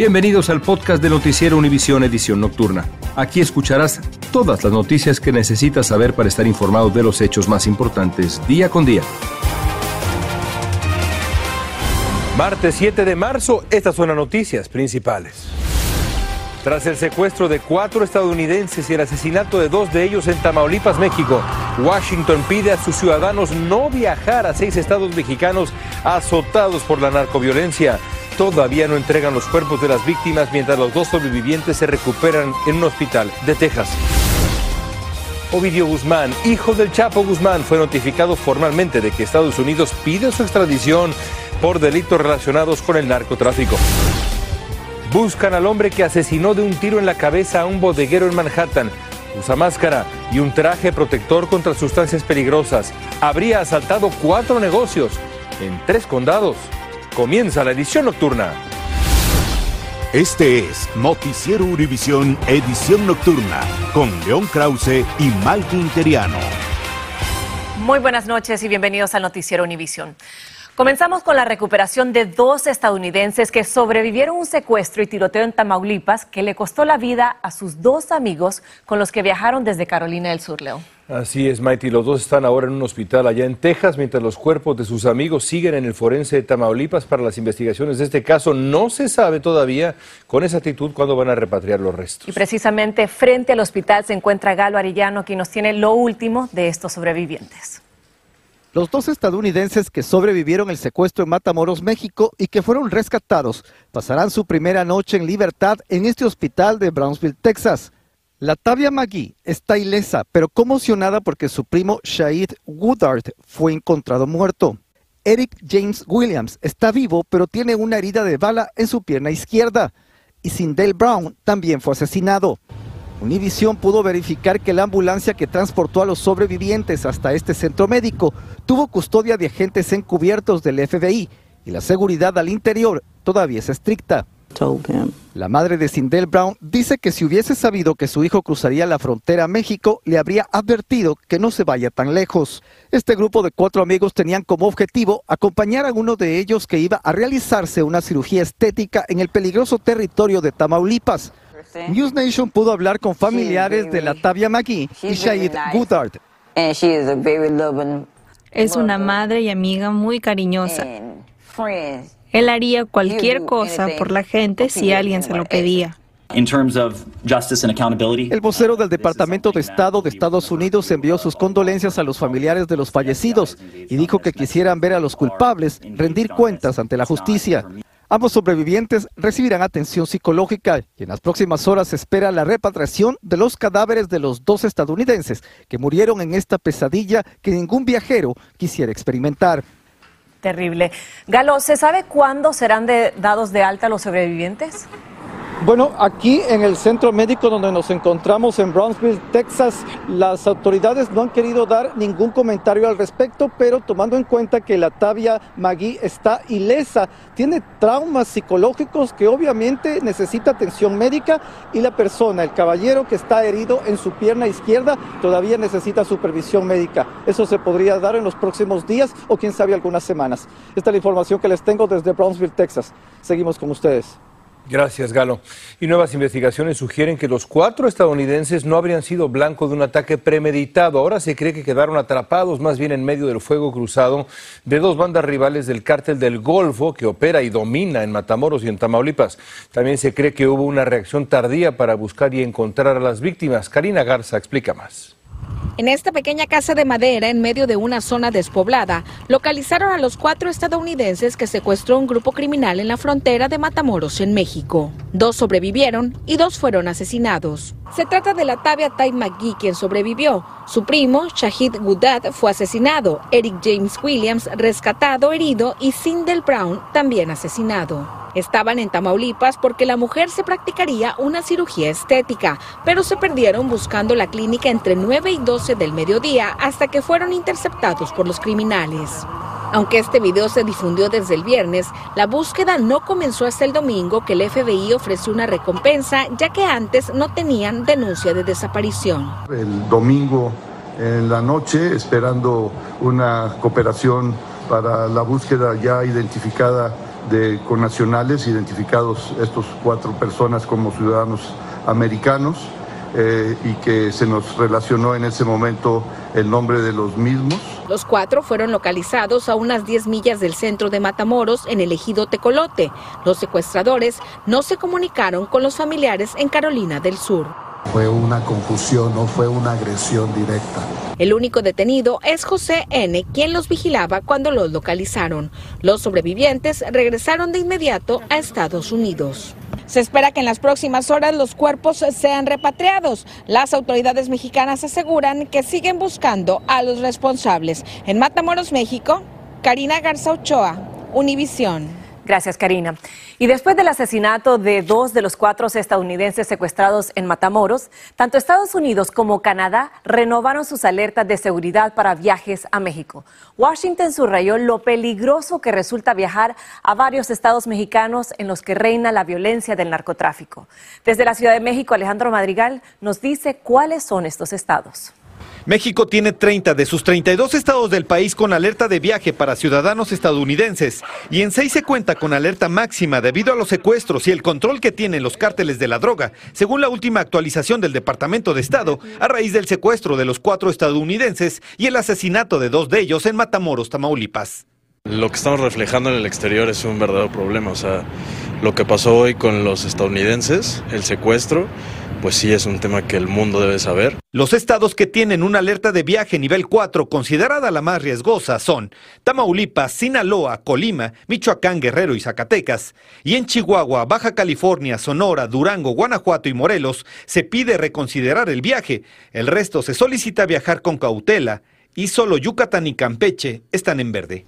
Bienvenidos al podcast de Noticiero Univisión Edición Nocturna. Aquí escucharás todas las noticias que necesitas saber para estar informado de los hechos más importantes día con día. Martes 7 de marzo, estas son las noticias principales. Tras el secuestro de cuatro estadounidenses y el asesinato de dos de ellos en Tamaulipas, México, Washington pide a sus ciudadanos no viajar a seis estados mexicanos azotados por la narcoviolencia todavía no entregan los cuerpos de las víctimas mientras los dos sobrevivientes se recuperan en un hospital de Texas. Ovidio Guzmán, hijo del Chapo Guzmán, fue notificado formalmente de que Estados Unidos pide su extradición por delitos relacionados con el narcotráfico. Buscan al hombre que asesinó de un tiro en la cabeza a un bodeguero en Manhattan. Usa máscara y un traje protector contra sustancias peligrosas. Habría asaltado cuatro negocios en tres condados. Comienza la edición nocturna. Este es Noticiero Univisión Edición Nocturna con León Krause y Malky Interiano. Muy buenas noches y bienvenidos al Noticiero Univisión. Comenzamos con la recuperación de dos estadounidenses que sobrevivieron un secuestro y tiroteo en Tamaulipas que le costó la vida a sus dos amigos con los que viajaron desde Carolina del Sur, León. Así es, Mighty. Los dos están ahora en un hospital allá en Texas, mientras los cuerpos de sus amigos siguen en el forense de Tamaulipas para las investigaciones de este caso. No se sabe todavía con exactitud cuándo van a repatriar los restos. Y precisamente frente al hospital se encuentra Galo Arillano, quien nos tiene lo último de estos sobrevivientes. Los dos estadounidenses que sobrevivieron el secuestro en Matamoros, México, y que fueron rescatados, pasarán su primera noche en libertad en este hospital de Brownsville, Texas. La Tavia Magui está ilesa, pero conmocionada porque su primo Shahid Woodard fue encontrado muerto. Eric James Williams está vivo, pero tiene una herida de bala en su pierna izquierda. Y Sindel Brown también fue asesinado. Univision pudo verificar que la ambulancia que transportó a los sobrevivientes hasta este centro médico tuvo custodia de agentes encubiertos del FBI y la seguridad al interior todavía es estricta. La madre de Sindel Brown dice que si hubiese sabido que su hijo cruzaría la frontera a México, le habría advertido que no se vaya tan lejos. Este grupo de cuatro amigos tenían como objetivo acompañar a uno de ellos que iba a realizarse una cirugía estética en el peligroso territorio de Tamaulipas. News Nation pudo hablar con familiares de la Tavia McGee y Shahid Goodard. Es una madre y amiga muy cariñosa. Él haría cualquier cosa por la gente si alguien se lo pedía. El vocero del Departamento de Estado de Estados Unidos envió sus condolencias a los familiares de los fallecidos y dijo que quisieran ver a los culpables rendir cuentas ante la justicia. Ambos sobrevivientes recibirán atención psicológica y en las próximas horas se espera la repatriación de los cadáveres de los dos estadounidenses que murieron en esta pesadilla que ningún viajero quisiera experimentar. Terrible. Galo, ¿se sabe cuándo serán dados de alta los sobrevivientes? Bueno, aquí en el centro médico donde nos encontramos en Brownsville, Texas, las autoridades no han querido dar ningún comentario al respecto, pero tomando en cuenta que la Tavia Magui está ilesa, tiene traumas psicológicos que obviamente necesita atención médica y la persona, el caballero que está herido en su pierna izquierda, todavía necesita supervisión médica. Eso se podría dar en los próximos días o quién sabe algunas semanas. Esta es la información que les tengo desde Brownsville, Texas. Seguimos con ustedes. Gracias, Galo. Y nuevas investigaciones sugieren que los cuatro estadounidenses no habrían sido blanco de un ataque premeditado. Ahora se cree que quedaron atrapados más bien en medio del fuego cruzado de dos bandas rivales del cártel del Golfo que opera y domina en Matamoros y en Tamaulipas. También se cree que hubo una reacción tardía para buscar y encontrar a las víctimas. Karina Garza explica más. En esta pequeña casa de madera en medio de una zona despoblada, localizaron a los cuatro estadounidenses que secuestró un grupo criminal en la frontera de Matamoros, en México. Dos sobrevivieron y dos fueron asesinados. Se trata de la Tabia Tai McGee, quien sobrevivió. Su primo, Shahid Gudad, fue asesinado. Eric James Williams, rescatado, herido, y Sindel Brown, también asesinado. Estaban en Tamaulipas porque la mujer se practicaría una cirugía estética, pero se perdieron buscando la clínica entre 9 y 12 del mediodía hasta que fueron interceptados por los criminales. Aunque este video se difundió desde el viernes, la búsqueda no comenzó hasta el domingo que el FBI ofreció una recompensa ya que antes no tenían denuncia de desaparición. El domingo en la noche, esperando una cooperación para la búsqueda ya identificada de connacionales identificados estos cuatro personas como ciudadanos americanos eh, y que se nos relacionó en ese momento el nombre de los mismos. Los cuatro fueron localizados a unas 10 millas del centro de Matamoros en el ejido Tecolote. Los secuestradores no se comunicaron con los familiares en Carolina del Sur. Fue una confusión, no fue una agresión directa. El único detenido es José N., quien los vigilaba cuando los localizaron. Los sobrevivientes regresaron de inmediato a Estados Unidos. Se espera que en las próximas horas los cuerpos sean repatriados. Las autoridades mexicanas aseguran que siguen buscando a los responsables. En Matamoros, México, Karina Garza Ochoa, Univisión. Gracias, Karina. Y después del asesinato de dos de los cuatro estadounidenses secuestrados en Matamoros, tanto Estados Unidos como Canadá renovaron sus alertas de seguridad para viajes a México. Washington subrayó lo peligroso que resulta viajar a varios estados mexicanos en los que reina la violencia del narcotráfico. Desde la Ciudad de México, Alejandro Madrigal nos dice cuáles son estos estados. México tiene 30 de sus 32 estados del país con alerta de viaje para ciudadanos estadounidenses y en seis se cuenta con alerta máxima debido a los secuestros y el control que tienen los cárteles de la droga, según la última actualización del Departamento de Estado a raíz del secuestro de los cuatro estadounidenses y el asesinato de dos de ellos en Matamoros, Tamaulipas. Lo que estamos reflejando en el exterior es un verdadero problema, o sea, lo que pasó hoy con los estadounidenses, el secuestro, pues sí es un tema que el mundo debe saber. Los estados que tienen una alerta de viaje nivel 4 considerada la más riesgosa son Tamaulipas, Sinaloa, Colima, Michoacán, Guerrero y Zacatecas. Y en Chihuahua, Baja California, Sonora, Durango, Guanajuato y Morelos se pide reconsiderar el viaje. El resto se solicita viajar con cautela y solo Yucatán y Campeche están en verde.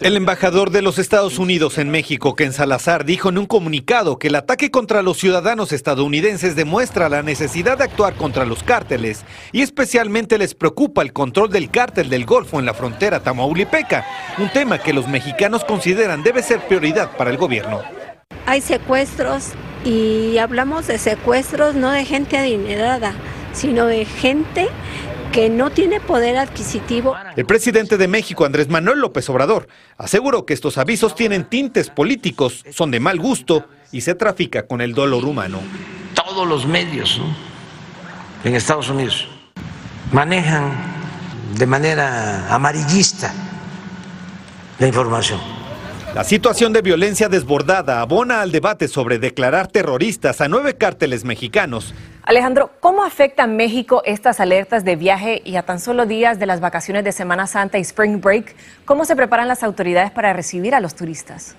El embajador de los Estados Unidos en México, Ken Salazar, dijo en un comunicado que el ataque contra los ciudadanos estadounidenses demuestra la necesidad de actuar contra los cárteles y especialmente les preocupa el control del cártel del Golfo en la frontera tamaulipeca, un tema que los mexicanos consideran debe ser prioridad para el gobierno. Hay secuestros y hablamos de secuestros no de gente adinerada, sino de gente que no tiene poder adquisitivo. El presidente de México, Andrés Manuel López Obrador, aseguró que estos avisos tienen tintes políticos, son de mal gusto y se trafica con el dolor humano. Todos los medios en Estados Unidos manejan de manera amarillista la información. La situación de violencia desbordada abona al debate sobre declarar terroristas a nueve cárteles mexicanos Alejandro, ¿cómo afecta a México estas alertas de viaje y a tan solo días de las vacaciones de Semana Santa y Spring Break? ¿Cómo se preparan las autoridades para recibir a los turistas?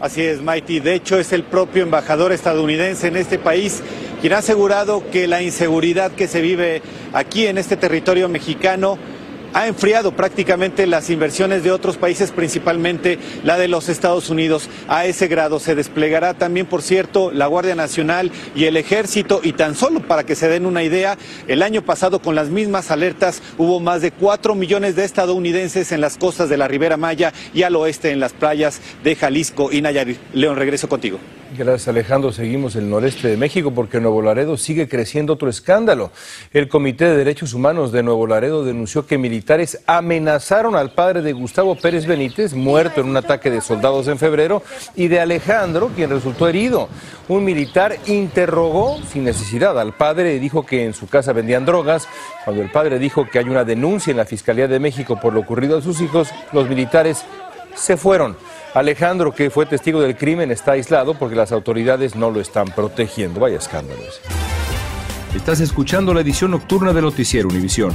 Así es, Mighty. De hecho, es el propio embajador estadounidense en este país quien ha asegurado que la inseguridad que se vive aquí en este territorio mexicano ha enfriado prácticamente las inversiones de otros países, principalmente la de los Estados Unidos. A ese grado se desplegará también, por cierto, la Guardia Nacional y el Ejército. Y tan solo para que se den una idea, el año pasado con las mismas alertas hubo más de 4 millones de estadounidenses en las costas de la Ribera Maya y al oeste en las playas de Jalisco y Nayarit. León, regreso contigo. Gracias Alejandro. Seguimos el noreste de México porque en Nuevo Laredo sigue creciendo otro escándalo. El Comité de Derechos Humanos de Nuevo Laredo denunció que militares amenazaron al padre de Gustavo Pérez Benítez, muerto en un ataque de soldados en febrero, y de Alejandro, quien resultó herido. Un militar interrogó sin necesidad al padre y dijo que en su casa vendían drogas. Cuando el padre dijo que hay una denuncia en la Fiscalía de México por lo ocurrido a sus hijos, los militares se fueron. Alejandro, que fue testigo del crimen, está aislado porque las autoridades no lo están protegiendo. Vaya escándalos. Estás escuchando la edición nocturna de Noticiero Univisión.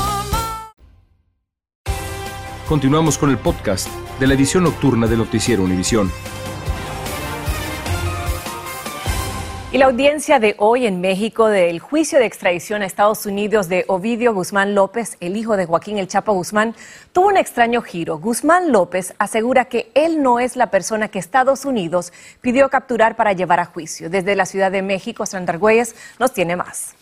Continuamos con el podcast de la edición nocturna de Noticiero Univisión. Y la audiencia de hoy en México del juicio de extradición a Estados Unidos de Ovidio Guzmán López, el hijo de Joaquín El Chapo Guzmán, tuvo un extraño giro. Guzmán López asegura que él no es la persona que Estados Unidos pidió capturar para llevar a juicio. Desde la Ciudad de México, Sandra Argüelles nos tiene más.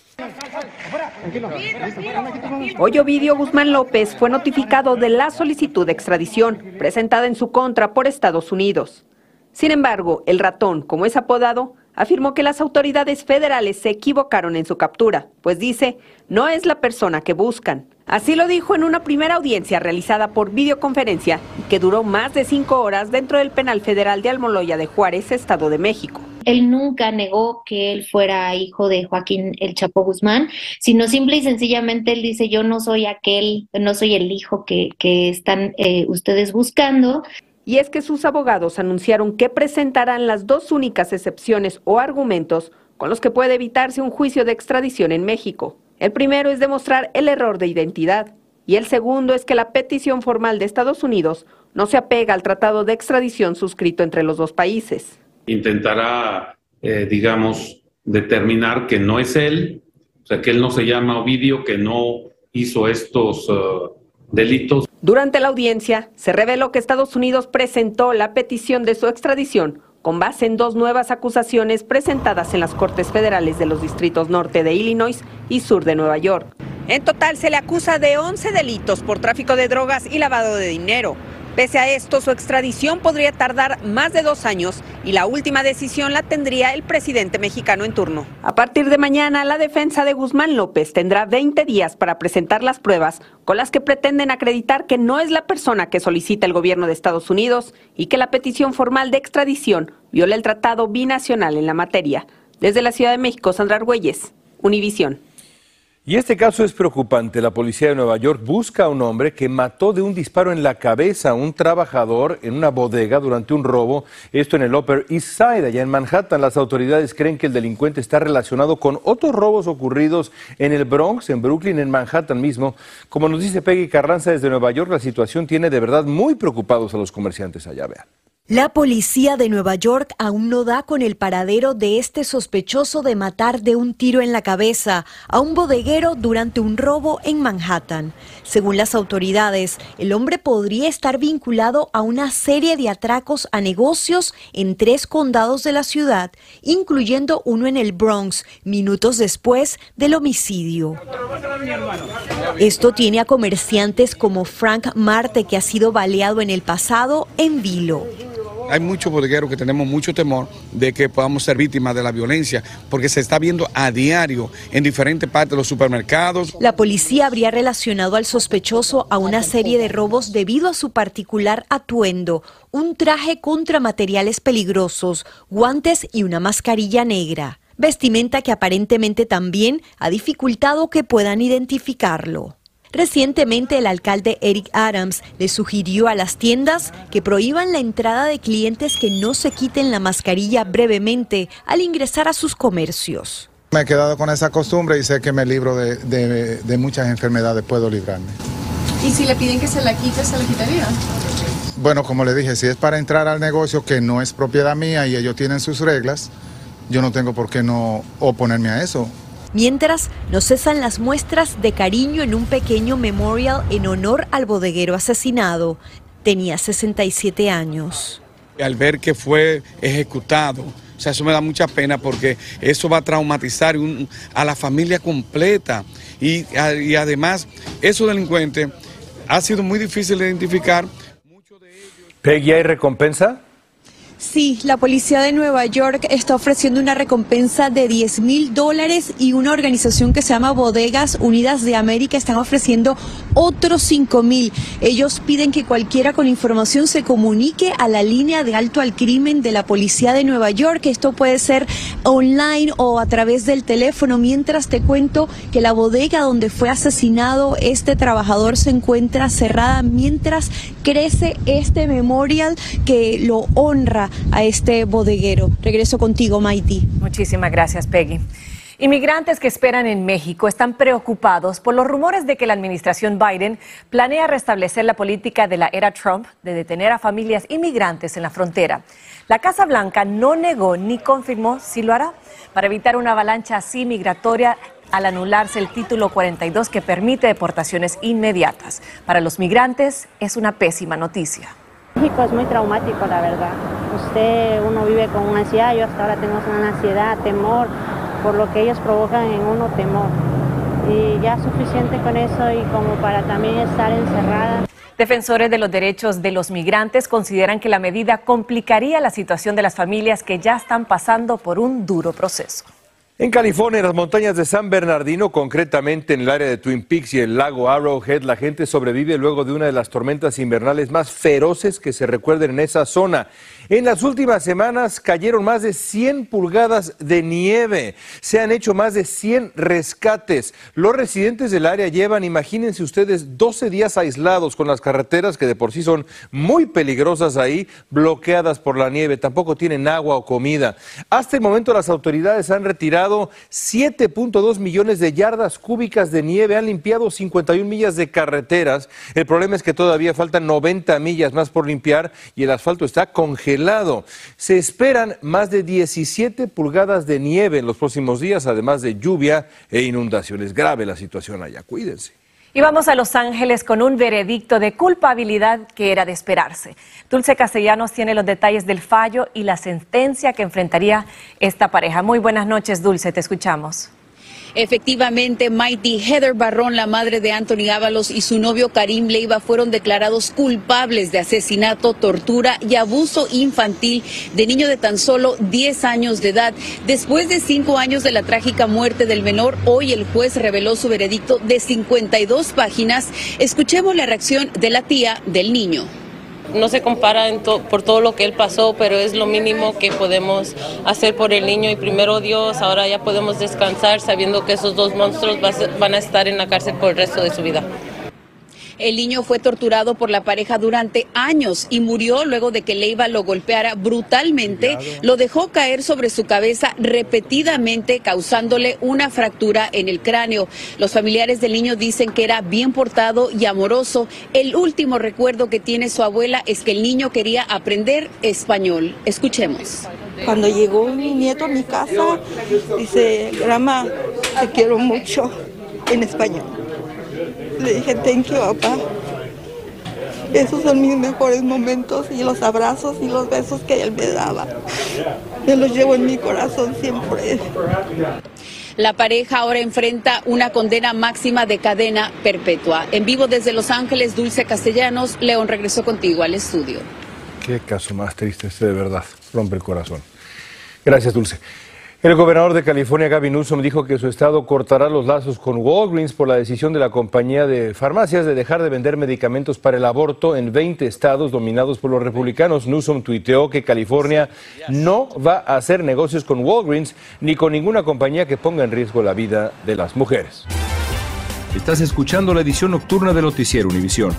Hoy Ovidio Guzmán López fue notificado de la solicitud de extradición presentada en su contra por Estados Unidos. Sin embargo, el ratón, como es apodado, afirmó que las autoridades federales se equivocaron en su captura, pues dice, no es la persona que buscan. Así lo dijo en una primera audiencia realizada por videoconferencia que duró más de cinco horas dentro del penal federal de Almoloya de Juárez, Estado de México. Él nunca negó que él fuera hijo de Joaquín El Chapo Guzmán, sino simple y sencillamente él dice, yo no soy aquel, no soy el hijo que, están eh, ustedes buscando. Y es que sus abogados anunciaron que presentarán las dos únicas excepciones o argumentos con los que puede evitarse un juicio de extradición en México. El primero es demostrar el error de identidad y el segundo es que la petición formal de Estados Unidos no se apega al tratado de extradición suscrito entre los dos países. Intentará, eh, digamos, determinar que no es él, o sea, que él no se llama Ovidio, que no hizo estos uh, delitos. Durante la audiencia se reveló que Estados Unidos presentó la petición de su extradición con base en dos nuevas acusaciones presentadas en las Cortes Federales de los Distritos Norte de Illinois y Sur de Nueva York. En total se le acusa de 11 delitos por tráfico de drogas y lavado de dinero. Pese a esto, su extradición podría tardar más de dos años y la última decisión la tendría el presidente mexicano en turno. A partir de mañana, la defensa de Guzmán López tendrá 20 días para presentar las pruebas con las que pretenden acreditar que no es la persona que solicita el gobierno de Estados Unidos y que la petición formal de extradición viola el tratado binacional en la materia. Desde la Ciudad de México, Sandra Argüelles, Univisión. Y este caso es preocupante. La policía de Nueva York busca a un hombre que mató de un disparo en la cabeza a un trabajador en una bodega durante un robo. Esto en el Upper East Side, allá en Manhattan. Las autoridades creen que el delincuente está relacionado con otros robos ocurridos en el Bronx, en Brooklyn, en Manhattan mismo. Como nos dice Peggy Carranza desde Nueva York, la situación tiene de verdad muy preocupados a los comerciantes allá. Vean. La policía de Nueva York aún no da con el paradero de este sospechoso de matar de un tiro en la cabeza a un bodeguero durante un robo en Manhattan. Según las autoridades, el hombre podría estar vinculado a una serie de atracos a negocios en tres condados de la ciudad, incluyendo uno en el Bronx, minutos después del homicidio. Esto tiene a comerciantes como Frank Marte, que ha sido baleado en el pasado, en vilo hay muchos bodegueros que tenemos mucho temor de que podamos ser víctimas de la violencia, porque se está viendo a diario en diferentes partes de los supermercados. La policía habría relacionado al sospechoso a una serie de robos debido a su particular atuendo, un traje contra materiales peligrosos, guantes y una mascarilla negra. Vestimenta que aparentemente también ha dificultado que puedan identificarlo. Recientemente el alcalde Eric Adams le sugirió a las tiendas que prohíban la entrada de clientes que no se quiten la mascarilla brevemente al ingresar a sus comercios. Me he quedado con esa costumbre y sé que me libro de, muchas enfermedades, puedo librarme. ¿Y si le piden que se la quite, se la quitaría? Bueno, como le dije, si es para entrar al negocio que no es propiedad mía y ellos tienen sus reglas, yo no tengo por qué no oponerme a eso. Mientras, no cesan las muestras de cariño en un pequeño memorial en honor al bodeguero asesinado. Tenía 67 años. Al ver que fue ejecutado, o sea, eso me da mucha pena porque eso va a traumatizar a la familia completa. Y, y además, esos delincuentes ha sido muy difícil de identificar. Peggy, ¿hay recompensa? Sí, la policía de Nueva York está ofreciendo una recompensa de 10 mil dólares y una organización que se llama Bodegas Unidas de América están ofreciendo otros 5 mil. Ellos piden que cualquiera con información se comunique a la línea de alto al crimen de la policía de Nueva York. Esto puede ser online o a través del teléfono. Mientras te cuento que la bodega donde fue asesinado este trabajador se encuentra cerrada mientras crece este memorial que lo honra a este bodeguero. Regreso contigo, Maiti. Muchísimas gracias, Peggy. Inmigrantes que esperan en México están preocupados por los rumores de que la administración Biden planea restablecer la política de la era Trump de detener a familias inmigrantes en la frontera. La Casa Blanca no negó ni confirmó si lo hará para evitar una avalancha así migratoria al anularse el título 42 que permite deportaciones inmediatas. Para los migrantes es una pésima noticia. México es muy traumático, la verdad. Usted, uno vive con una ansiedad, yo hasta ahora tengo una ansiedad, temor, por lo que ellos provocan en uno temor. Y ya suficiente con eso y como para también estar encerrada. Defensores de los derechos de los migrantes consideran que la medida complicaría la situación de las familias que ya están pasando por un duro proceso. En California, en las montañas de San Bernardino, concretamente en el área de Twin Peaks y el lago Arrowhead, la gente sobrevive luego de una de las tormentas invernales más feroces que se recuerden en esa zona. En las últimas semanas cayeron más de 100 pulgadas de nieve. Se han hecho más de 100 rescates. Los residentes del área llevan, imagínense ustedes, 12 días aislados con las carreteras que de por sí son muy peligrosas ahí, bloqueadas por la nieve. Tampoco tienen agua o comida. Hasta el momento las autoridades han retirado 7.2 millones de yardas cúbicas de nieve, han limpiado 51 millas de carreteras. El problema es que todavía faltan 90 millas más por limpiar y el asfalto está congelado lado. Se esperan más de 17 pulgadas de nieve en los próximos días, además de lluvia e inundaciones. Grave la situación allá, cuídense. Y vamos a Los Ángeles con un veredicto de culpabilidad que era de esperarse. Dulce Castellanos tiene los detalles del fallo y la sentencia que enfrentaría esta pareja. Muy buenas noches, Dulce, te escuchamos. Efectivamente, Mighty Heather Barrón, la madre de Anthony Ábalos y su novio Karim Leiva fueron declarados culpables de asesinato, tortura y abuso infantil de niño de tan solo 10 años de edad. Después de cinco años de la trágica muerte del menor, hoy el juez reveló su veredicto de 52 páginas. Escuchemos la reacción de la tía del niño no se compara por todo lo que él pasó, pero es lo mínimo que podemos hacer por el niño y primero Dios, ahora ya podemos descansar sabiendo que esos dos monstruos van a estar en la cárcel por el resto de su vida. El niño fue torturado por la pareja durante años y murió luego de que Leiva lo golpeara brutalmente, lo dejó caer sobre su cabeza repetidamente, causándole una fractura en el cráneo. Los familiares del niño dicen que era bien portado y amoroso. El último recuerdo que tiene su abuela es que el niño quería aprender español. Escuchemos. Cuando llegó mi nieto a mi casa, dice, Grama, te quiero mucho en español. Le dije, thank you, papá. Esos son mis mejores momentos y los abrazos y los besos que él me daba. Yo los llevo en mi corazón siempre. La pareja ahora enfrenta una condena máxima de cadena perpetua. En vivo desde Los Ángeles, Dulce Castellanos, León regresó contigo al estudio. Qué caso más triste este de verdad. Rompe el corazón. Gracias, Dulce. El gobernador de California, Gavin Newsom, dijo que su estado cortará los lazos con Walgreens por la decisión de la compañía de farmacias de dejar de vender medicamentos para el aborto en 20 estados dominados por los republicanos. Newsom tuiteó que California no va a hacer negocios con Walgreens ni con ninguna compañía que ponga en riesgo la vida de las mujeres. Estás escuchando la edición nocturna de Noticiero Univisión.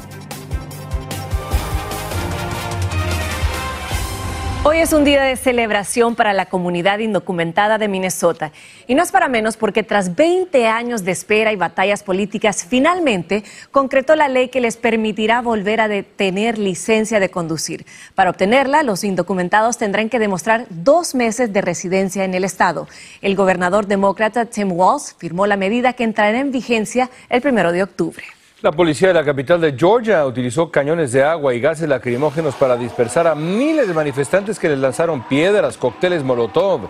Hoy es un día de celebración para la comunidad indocumentada de Minnesota. Y no es para menos porque tras 20 años de espera y batallas políticas, finalmente concretó la ley que les permitirá volver a tener licencia de conducir. Para obtenerla, los indocumentados tendrán que demostrar dos meses de residencia en el estado. El gobernador demócrata Tim Walz firmó la medida que entrará en vigencia el primero de octubre. La policía de la capital de Georgia utilizó cañones de agua y gases lacrimógenos para dispersar a miles de manifestantes que les lanzaron piedras, cócteles Molotov.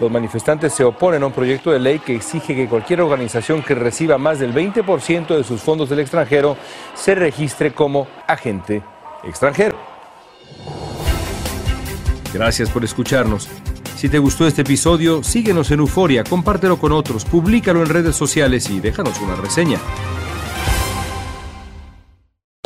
Los manifestantes se oponen a un proyecto de ley que exige que cualquier organización que reciba más del 20% de sus fondos del extranjero se registre como agente extranjero. Gracias por escucharnos. Si te gustó este episodio, síguenos en Euforia, compártelo con otros, públicalo en redes sociales y déjanos una reseña.